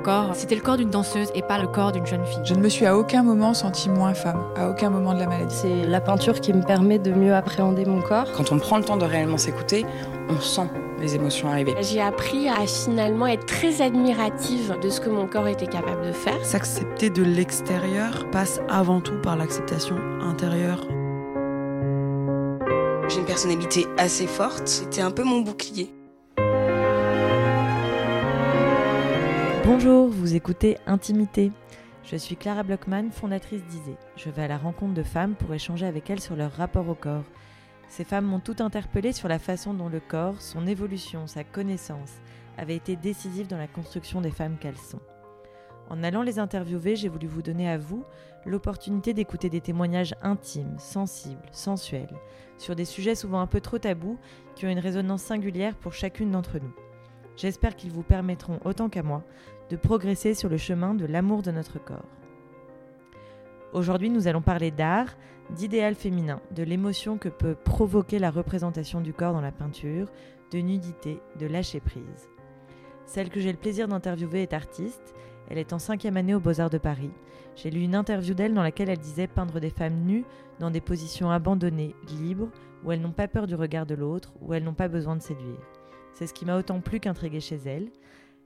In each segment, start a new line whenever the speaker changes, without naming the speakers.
corps, c'était le corps d'une danseuse et pas le corps d'une jeune fille.
Je ne me suis à aucun moment sentie moins femme, à aucun moment de la maladie.
C'est la peinture qui me permet de mieux appréhender mon corps.
Quand on prend le temps de réellement s'écouter, on sent les émotions arriver.
J'ai appris à finalement être très admirative de ce que mon corps était capable de faire.
S'accepter de l'extérieur passe avant tout par l'acceptation intérieure.
J'ai une personnalité assez forte, c'était un peu mon bouclier.
Bonjour, vous écoutez Intimité. Je suis Clara Blockman, fondatrice d'Isée. Je vais à la rencontre de femmes pour échanger avec elles sur leur rapport au corps. Ces femmes m'ont tout interpellé sur la façon dont le corps, son évolution, sa connaissance, avait été décisif dans la construction des femmes qu'elles sont. En allant les interviewer, j'ai voulu vous donner à vous l'opportunité d'écouter des témoignages intimes, sensibles, sensuels, sur des sujets souvent un peu trop tabous qui ont une résonance singulière pour chacune d'entre nous. J'espère qu'ils vous permettront, autant qu'à moi, de progresser sur le chemin de l'amour de notre corps. Aujourd'hui, nous allons parler d'art, d'idéal féminin, de l'émotion que peut provoquer la représentation du corps dans la peinture, de nudité, de lâcher prise. Celle que j'ai le plaisir d'interviewer est artiste, elle est en cinquième année aux Beaux-Arts de Paris. J'ai lu une interview d'elle dans laquelle elle disait peindre des femmes nues dans des positions abandonnées, libres, où elles n'ont pas peur du regard de l'autre, où elles n'ont pas besoin de séduire. C'est ce qui m'a autant plu qu'intrigué chez elle.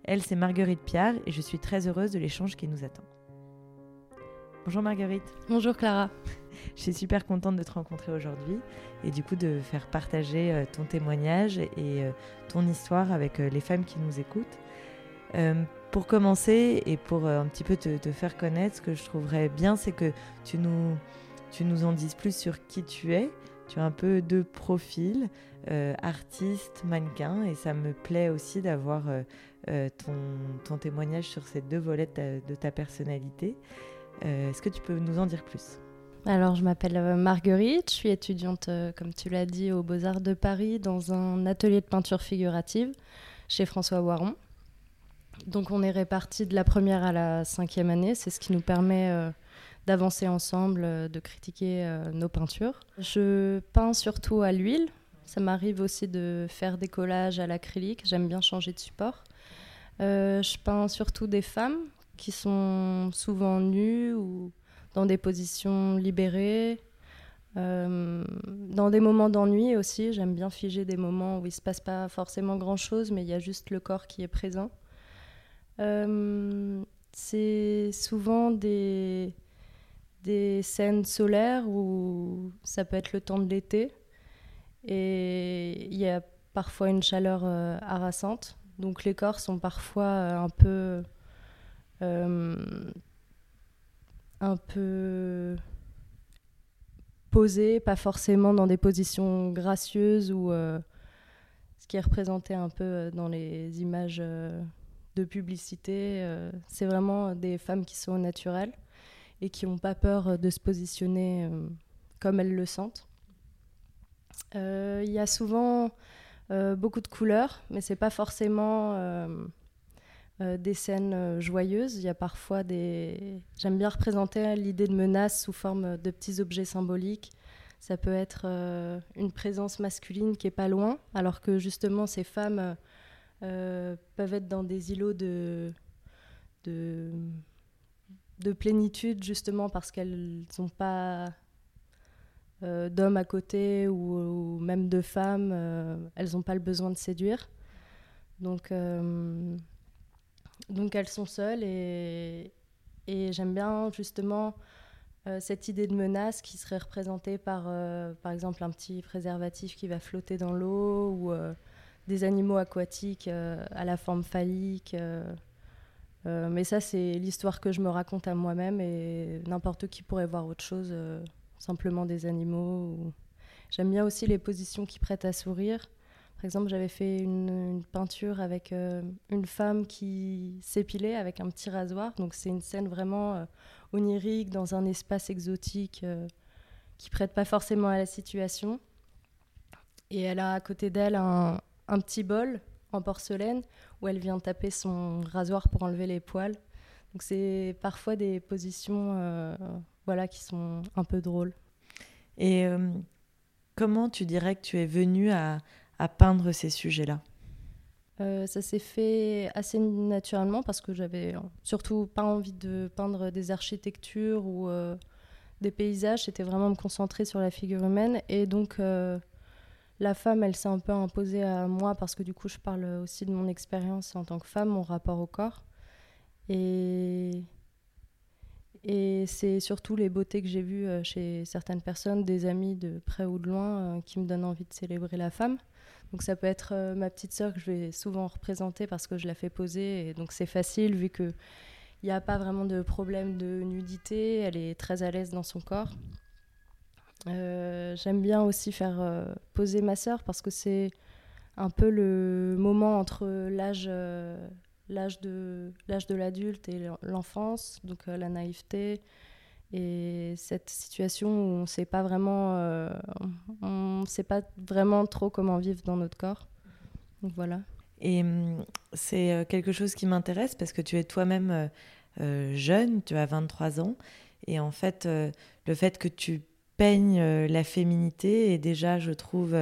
Elle, c'est Marguerite Piard et je suis très heureuse de l'échange qui nous attend. Bonjour Marguerite.
Bonjour Clara.
Je suis super contente de te rencontrer aujourd'hui et du coup de faire partager euh, ton témoignage et euh, ton histoire avec euh, les femmes qui nous écoutent. pour commencer et pour un petit peu te, faire connaître, ce que je trouverais bien, c'est que tu nous, tu nous en dises plus sur qui tu es. Tu as un peu deux profils, artiste, mannequin, et ça me plaît aussi d'avoir ton, ton, témoignage sur ces deux volets de ta personnalité. Euh, est-ce que tu peux nous en dire plus?
Alors, je m'appelle euh, Marguerite, je suis étudiante, euh, comme tu l'as dit, aux Beaux-Arts de Paris dans un atelier de peinture figurative chez François Waron. Donc, on est répartis de la première à la cinquième année, c'est ce qui nous permet d'avancer ensemble, de critiquer nos peintures. Je peins surtout à l'huile, ça m'arrive aussi de faire des collages à l'acrylique, j'aime bien changer de support. je peins surtout des femmes qui sont souvent nus ou dans des positions libérées. Euh, dans des moments d'ennui aussi, j'aime bien figer des moments où il ne se passe pas forcément grand-chose, mais il y a juste le corps qui est présent. Euh, c'est souvent des, des scènes solaires où ça peut être le temps de l'été et il y a parfois une chaleur euh, harassante. Donc les corps sont parfois un peu euh, un peu posé, pas forcément dans des positions gracieuses ou euh, ce qui est représenté un peu euh, dans les images de publicité. c'est vraiment des femmes qui sont naturelles et qui n'ont pas peur de se positionner comme elles le sentent. Il y a souvent beaucoup de couleurs, mais c'est pas forcément euh, des scènes euh, joyeuses. Il y a parfois des. J'aime bien représenter l'idée de menace sous forme de petits objets symboliques. Ça peut être euh, une présence masculine qui est pas loin, alors que justement ces femmes peuvent être dans des îlots de, de plénitude, justement parce qu'elles n'ont pas d'hommes à côté ou, même de femmes. elles n'ont pas le besoin de séduire. Donc donc elles sont seules et, j'aime bien justement euh, cette idée de menace qui serait représentée par euh, par exemple un petit préservatif qui va flotter dans l'eau ou euh, des animaux aquatiques à la forme phallique. Mais ça c'est l'histoire que je me raconte à moi-même et n'importe qui pourrait voir autre chose, simplement des animaux. J'aime bien aussi les positions qui prêtent à sourire. Par exemple, j'avais fait une, peinture avec euh, une femme qui s'épilait avec un petit rasoir. Donc c'est une scène vraiment euh, onirique dans un espace exotique euh, qui prête pas forcément à la situation. Et elle a à côté d'elle un, petit bol en porcelaine où elle vient taper son rasoir pour enlever les poils. Donc c'est parfois des positions voilà, qui sont un peu drôles.
Et comment tu dirais que tu es venue à, à peindre ces sujets-là?
Euh, ça s'est fait assez naturellement parce que j'avais surtout pas envie de peindre des architectures ou euh, des paysages. C'était vraiment me concentrer sur la figure humaine. Et donc, euh, la femme, elle s'est un peu imposée à moi parce que du coup, je parle aussi de mon expérience en tant que femme, mon rapport au corps. Et, et c'est surtout les beautés que j'ai vues chez certaines personnes, des amis de près ou de loin, qui me donnent envie de célébrer la femme. Donc ça peut être euh, ma petite sœur que je vais souvent représenter parce que je la fais poser. Et donc c'est facile vu qu'il n'y a pas vraiment de problème de nudité. Elle est très à l'aise dans son corps. Euh, j'aime bien aussi faire euh, poser ma sœur parce que c'est un peu le moment entre l'âge l'âge de l'âge de l'adulte et l'enfance, donc la naïveté, et cette situation où on ne sait pas vraiment, euh, on sait pas vraiment trop comment vivre dans notre corps. Donc voilà.
Et hum, c'est euh, quelque chose qui m'intéresse parce que tu es toi-même euh, jeune, tu as 23 ans, et en fait, le fait que tu peignes la féminité est déjà, je trouve,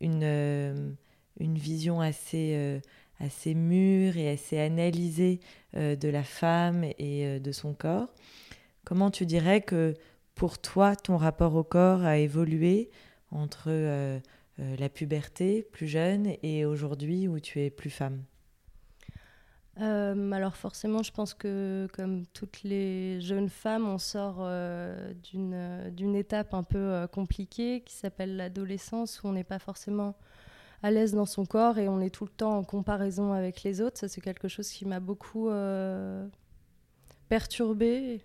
une, une vision assez, assez mûre et assez analysée de la femme et de son corps. Comment tu dirais que pour toi, ton rapport au corps a évolué entre euh, euh, la puberté, plus jeune, et aujourd'hui où tu es plus femme?
Euh, alors forcément, je pense que comme toutes les jeunes femmes, on sort d'une étape un peu compliquée qui s'appelle l'adolescence, où on n'est pas forcément à l'aise dans son corps et on est tout le temps en comparaison avec les autres. Ça, c'est quelque chose qui m'a beaucoup perturbée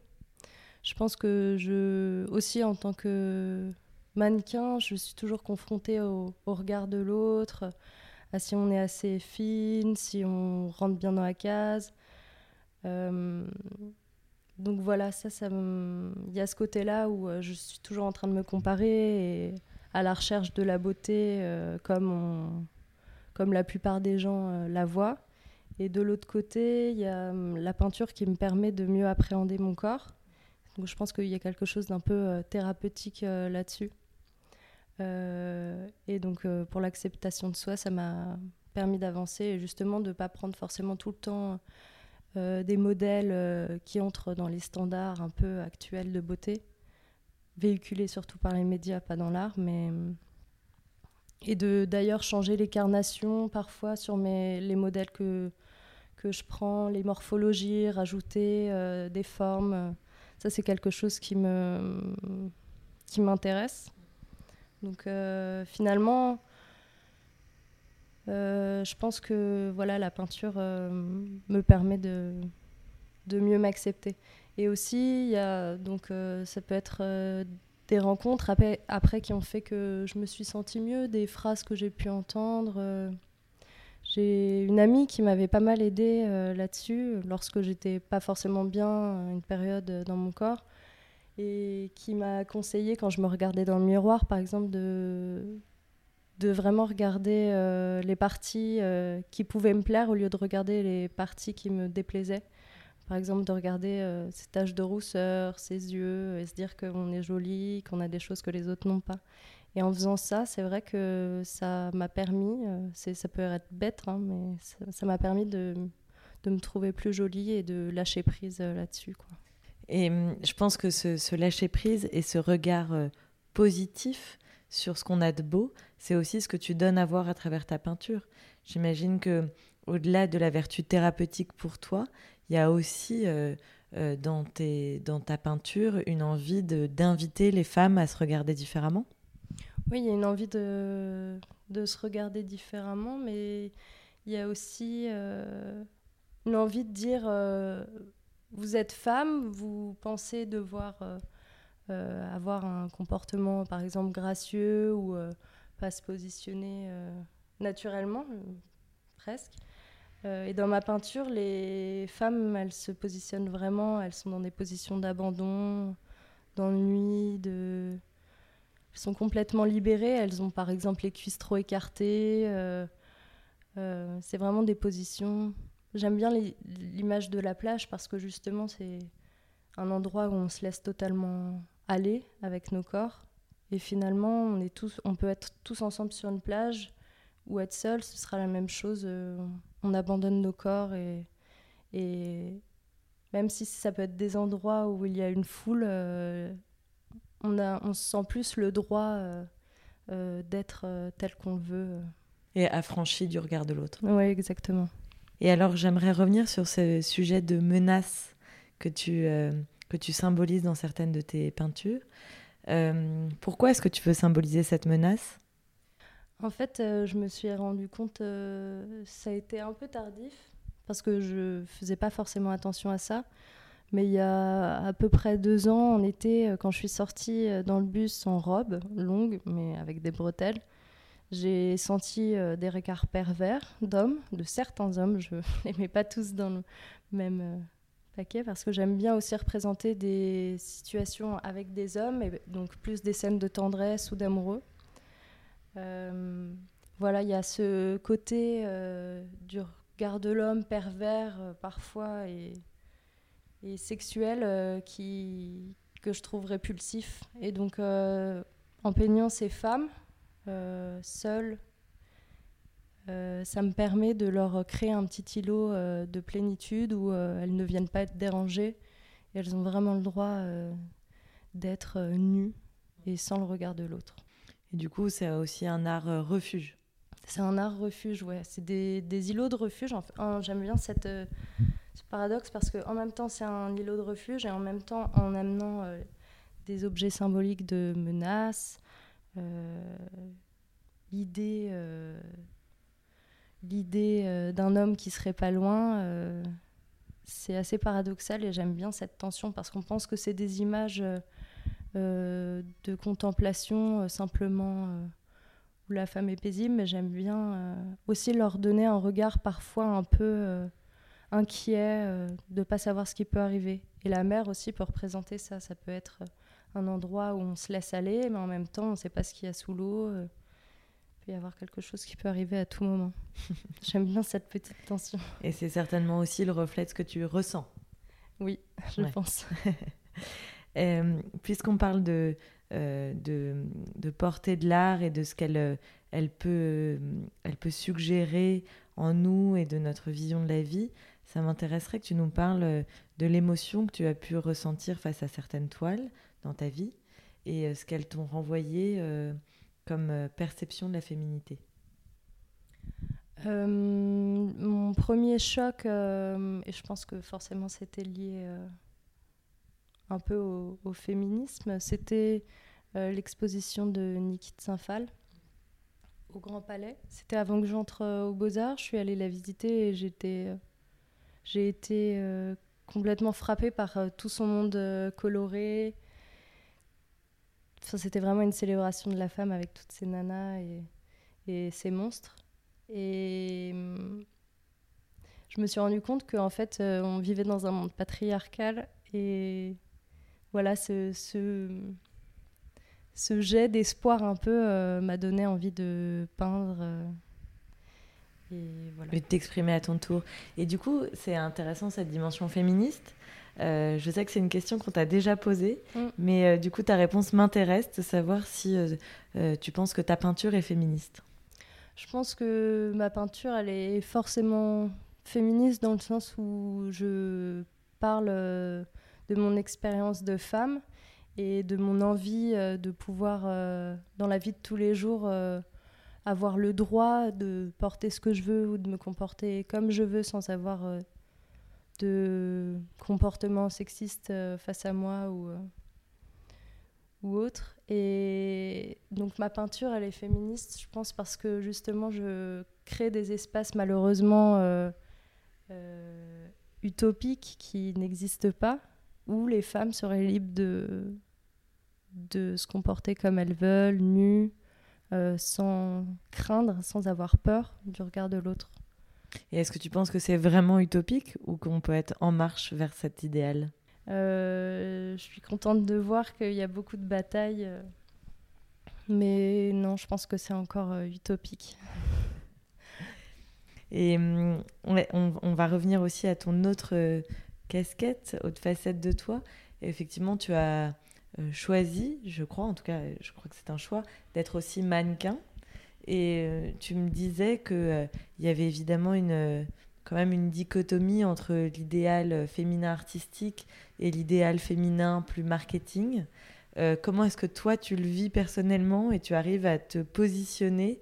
je pense que je, aussi en tant que mannequin, je suis toujours confrontée au, regard de l'autre, à si on est assez fine, si on rentre bien dans la case. Euh, donc voilà, ça, il y a ce côté-là où euh, je suis toujours en train de me comparer et à la recherche de la beauté euh, comme, comme la plupart des gens la voient. Et de l'autre côté, il y a hum, la peinture qui me permet de mieux appréhender mon corps donc je pense qu'il y a quelque chose d'un peu thérapeutique là-dessus. Euh, et donc pour l'acceptation de soi, ça m'a permis d'avancer et justement de ne pas prendre forcément tout le temps des modèles qui entrent dans les standards un peu actuels de beauté, véhiculés surtout par les médias, pas dans l'art, mais et de d'ailleurs changer les carnations parfois sur mes, les modèles que, que je prends, les morphologies, rajouter des formes. Ça, c'est quelque chose qui me qui m'intéresse. Donc euh, finalement, euh, je pense que voilà, la peinture euh, me permet de, de mieux m'accepter. Et aussi, y a, donc, ça peut être des rencontres après, après qui ont fait que je me suis sentie mieux, des phrases que j'ai pu entendre. J'ai une amie qui m'avait pas mal aidée là-dessus lorsque j'étais pas forcément bien une période dans mon corps et qui m'a conseillé quand je me regardais dans le miroir par exemple de de vraiment regarder les parties qui pouvaient me plaire au lieu de regarder les parties qui me déplaisaient. Par exemple, de regarder ses taches de rousseur, ses yeux, et se dire qu'on est joli, qu'on a des choses que les autres n'ont pas. Et en faisant ça, c'est vrai que ça m'a permis, euh, ça peut être bête, hein, mais ça m'a permis de, de, me trouver plus jolie et de lâcher prise euh, là-dessus. Quoi.
Et hum, je pense que ce, lâcher prise et ce regard euh, positif sur ce qu'on a de beau, c'est aussi ce que tu donnes à voir à travers ta peinture. J'imagine que au-delà de la vertu thérapeutique pour toi, il y a aussi dans, tes, dans ta peinture une envie d'inviter les femmes à se regarder différemment?
Oui, il y a une envie de, se regarder différemment, mais il y a aussi euh, une envie de dire euh, vous êtes femme, vous pensez devoir euh, avoir un comportement, par exemple, gracieux ou pas se positionner naturellement, presque. et dans ma peinture, les femmes, elles se positionnent vraiment, elles sont dans des positions d'abandon, d'ennui, de elles sont complètement libérées. Elles ont par exemple les cuisses trop écartées. Euh, euh, c'est vraiment des positions. J'aime bien l'image de la plage parce que justement c'est un endroit où on se laisse totalement aller avec nos corps. Et finalement, on, est tous, on peut être tous ensemble sur une plage ou être seul, ce sera la même chose. on abandonne nos corps et, et même si ça peut être des endroits où il y a une foule, on, a, on se sent plus le droit d'être tel qu'on le veut.
Et affranchi du regard de l'autre.
Oui, exactement.
Et alors, j'aimerais revenir sur ce sujet de menace que tu, que tu symbolises dans certaines de tes peintures. Euh, pourquoi est-ce que tu veux symboliser cette menace?
En fait, euh, je me suis rendu compte, euh, ça a été un peu tardif, parce que je faisais pas forcément attention à ça. Mais il y a à peu près deux ans, en été, quand je suis sortie dans le bus en robe longue, mais avec des bretelles, j'ai senti des regards pervers d'hommes, de certains hommes. Je les mets pas tous dans le même parce que j'aime bien aussi représenter des situations avec des hommes, et donc plus des scènes de tendresse ou d'amoureux. Euh, voilà, il y a ce côté euh, du regard de l'homme pervers euh, parfois et, et sexuel qui, que je trouve répulsif. Et donc en peignant ces femmes seules, euh, ça me permet de leur créer un petit îlot euh, de plénitude où euh, elles ne viennent pas être dérangées et elles ont vraiment le droit d'être nues et sans le regard de l'autre.
Et du coup, c'est aussi un art refuge.
C'est un art refuge, ouais. C'est des, des, îlots de refuge. J'aime bien cette, ce paradoxe parce qu'en même temps, c'est un îlot de refuge et en même temps, en amenant des objets symboliques de menace, l'idée l'idée euh, d'un homme qui serait pas loin, euh, c'est assez paradoxal et j'aime bien cette tension parce qu'on pense que c'est des images euh, de contemplation simplement où la femme est paisible, mais j'aime bien aussi leur donner un regard parfois un peu inquiet de ne pas savoir ce qui peut arriver. Et la mer aussi peut représenter ça. Ça peut être un endroit où on se laisse aller, mais en même temps, on ne sait pas ce qu'il y a sous l'eau peut y avoir quelque chose qui peut arriver à tout moment. J'aime bien cette petite tension.
Et c'est certainement aussi le reflet de ce que tu ressens.
Oui, je pense.
Euh, puisqu'on parle de, euh, de, de, portée de l'art et de ce qu'elle euh, elle peut, elle peut suggérer en nous et de notre vision de la vie, ça m'intéresserait que tu nous parles de l'émotion que tu as pu ressentir face à certaines toiles dans ta vie et ce qu'elles t'ont renvoyé comme euh, perception de la féminité?
Euh, Mon premier choc, euh, et je pense que forcément c'était lié un peu au, féminisme, c'était l'exposition de Niki Saint-Phal au Grand Palais. C'était avant que j'entre aux Beaux-Arts. Je suis allée la visiter et j'étais, j'ai été complètement frappée par tout son monde coloré, c'était vraiment une célébration de la femme avec toutes ces nanas et, et ces monstres. Et hum, je me suis rendu compte qu'en fait, euh, on vivait dans un monde patriarcal et voilà, ce, ce, jet d'espoir un peu euh, m'a donné envie de peindre. Euh,
et, voilà. de t'exprimer à ton tour. Et du coup, c'est intéressant cette dimension féministe. Euh, je sais que c'est une question qu'on t'a déjà posée, mm. mais euh, du coup, ta réponse m'intéresse de savoir si euh, tu penses que ta peinture est féministe.
Je pense que ma peinture, elle est forcément féministe dans le sens où je parle de mon expérience de femme et de mon envie de pouvoir, dans la vie de tous les jours, avoir le droit de porter ce que je veux ou de me comporter comme je veux sans avoir de comportements sexistes euh, face à moi ou, euh, ou autre. Et donc ma peinture, elle est féministe, je pense, parce que justement, je crée des espaces malheureusement euh, utopiques qui n'existent pas, où les femmes seraient libres de, de se comporter comme elles veulent, nues, sans craindre, sans avoir peur du regard de l'autre.
Et est-ce que tu penses que c'est vraiment utopique ou qu'on peut être en marche vers cet idéal?
Euh, Je suis contente de voir qu'il y a beaucoup de batailles, euh, mais non, je pense que c'est encore euh, utopique.
Et hum, on, va revenir aussi à ton autre casquette, autre facette de toi. effectivement, tu as choisi, je crois, en tout cas, je crois que c'est un choix, d'être aussi mannequin. Et euh, tu me disais qu'il euh, y avait évidemment une, quand même une dichotomie entre l'idéal féminin artistique et l'idéal féminin plus marketing. comment est-ce que toi, tu le vis personnellement et tu arrives à te positionner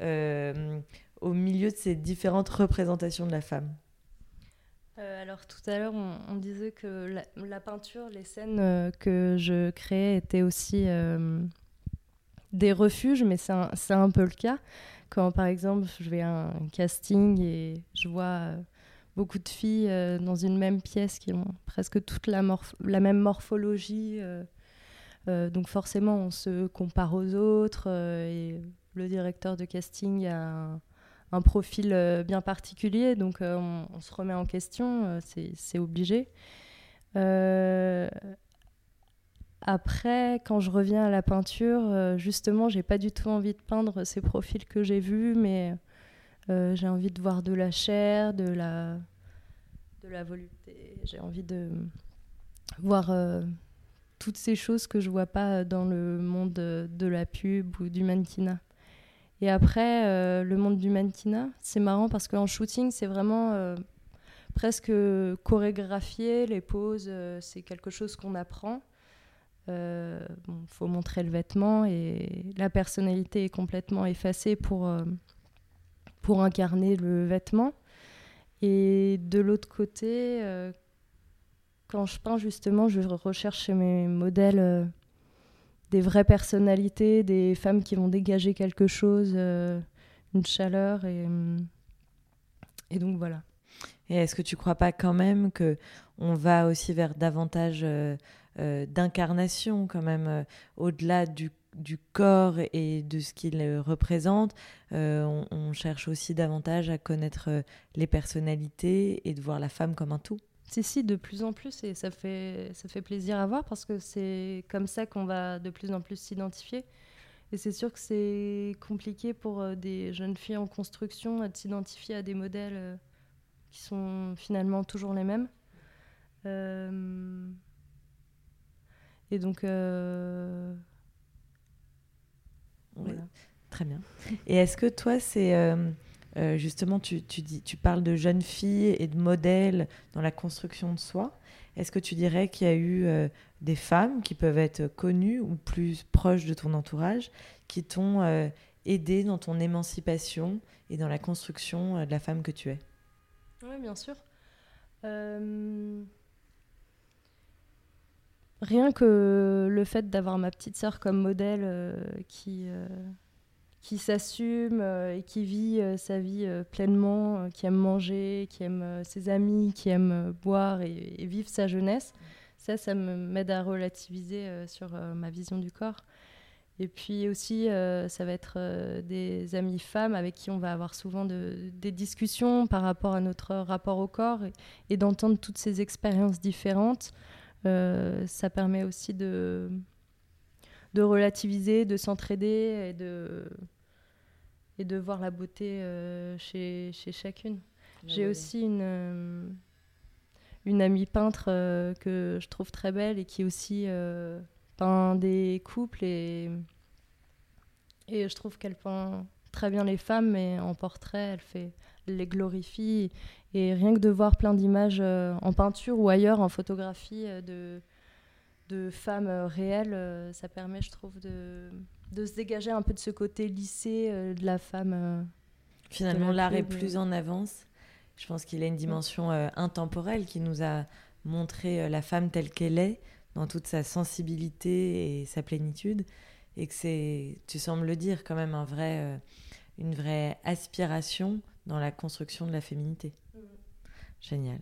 au milieu de ces différentes représentations de la femme?
Alors tout à l'heure, on, disait que la, peinture, les scènes que je créais étaient aussi des refuges, mais c'est un, peu le cas. Quand par exemple je vais à un casting et je vois euh, beaucoup de filles euh, dans une même pièce qui ont presque toute la, même morphologie, euh, donc forcément on se compare aux autres et le directeur de casting a un, profil bien particulier, donc on, on, se remet en question, c'est obligé. Après, quand je reviens à la peinture, euh, justement, j'ai pas du tout envie de peindre ces profils que j'ai vus, mais euh, j'ai envie de voir de la chair, de la, de la volupté. J'ai envie de voir euh, toutes ces choses que je vois pas dans le monde de la pub ou du mannequinat. Et après, le monde du mannequinat, c'est marrant parce qu'en shooting, c'est vraiment presque chorégraphié. Les poses, c'est quelque chose qu'on apprend. Euh, faut montrer le vêtement et la personnalité est complètement effacée pour, euh, pour incarner le vêtement. Et de l'autre côté, euh, quand je peins justement, je recherche chez mes modèles des vraies personnalités, des femmes qui vont dégager quelque chose, une chaleur et, et donc voilà.
Et est-ce que tu crois pas quand même que on va aussi vers davantage euh, d'incarnation quand même, euh, au-delà du, corps et de ce qu'il représente. Euh, on, cherche aussi davantage à connaître les personnalités et de voir la femme comme un tout.
Si, si, de plus en plus, et ça fait, ça fait plaisir à voir parce que c'est comme ça qu'on va de plus en plus s'identifier. Et c'est sûr que c'est compliqué pour des jeunes filles en construction de s'identifier à des modèles qui sont finalement toujours les mêmes. Euh, et donc. Euh,
très bien. Et est-ce que toi, c'est. Euh, euh, justement, tu, tu, dis, tu parles de jeunes filles et de modèles dans la construction de soi. Est-ce que tu dirais qu'il y a eu des femmes qui peuvent être connues ou plus proches de ton entourage qui t'ont aidé dans ton émancipation et dans la construction de la femme que tu es?
Oui, bien sûr. Rien que le fait d'avoir ma petite sœur comme modèle euh, qui, euh, qui s'assume euh, et qui vit sa vie pleinement, qui aime manger, qui aime ses amis, qui aime boire et, vivre sa jeunesse, ça, ça m'aide à relativiser sur ma vision du corps. Et puis aussi, ça va être des amies femmes avec qui on va avoir souvent des discussions par rapport à notre rapport au corps et d'entendre toutes ces expériences différentes. Euh, ça permet aussi de, de relativiser, de s'entraider et de, et de voir la beauté euh, chez, chez, chacune. J'ai aussi une, euh, une amie peintre que je trouve très belle et qui aussi peint des couples et, et je trouve qu'elle peint très bien les femmes, mais en portrait, elle fait les glorifie et rien que de voir plein d'images euh, en peinture ou ailleurs, en photographie euh, de, de femmes euh, réelles, ça permet, je trouve, de, de se dégager un peu de ce côté lycée de la femme.
Finalement, l'art est plus en avance. Je pense qu'il a une dimension intemporelle qui nous a montré la femme telle qu'elle est, dans toute sa sensibilité et sa plénitude. Et que c'est, tu sembles le dire, quand même un vrai, une vraie aspiration dans la construction de la féminité. Génial.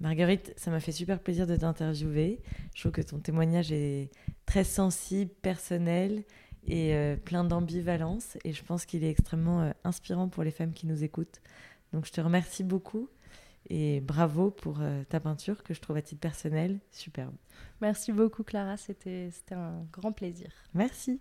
Marguerite, ça m'a fait super plaisir de t'interviewer. Je trouve que ton témoignage est très sensible, personnel et euh, plein d'ambivalence. Et je pense qu'il est extrêmement euh, inspirant pour les femmes qui nous écoutent. Donc je te remercie beaucoup et bravo pour euh, ta peinture que je trouve à titre personnel superbe.
Merci beaucoup Clara, c'était un grand plaisir.
Merci.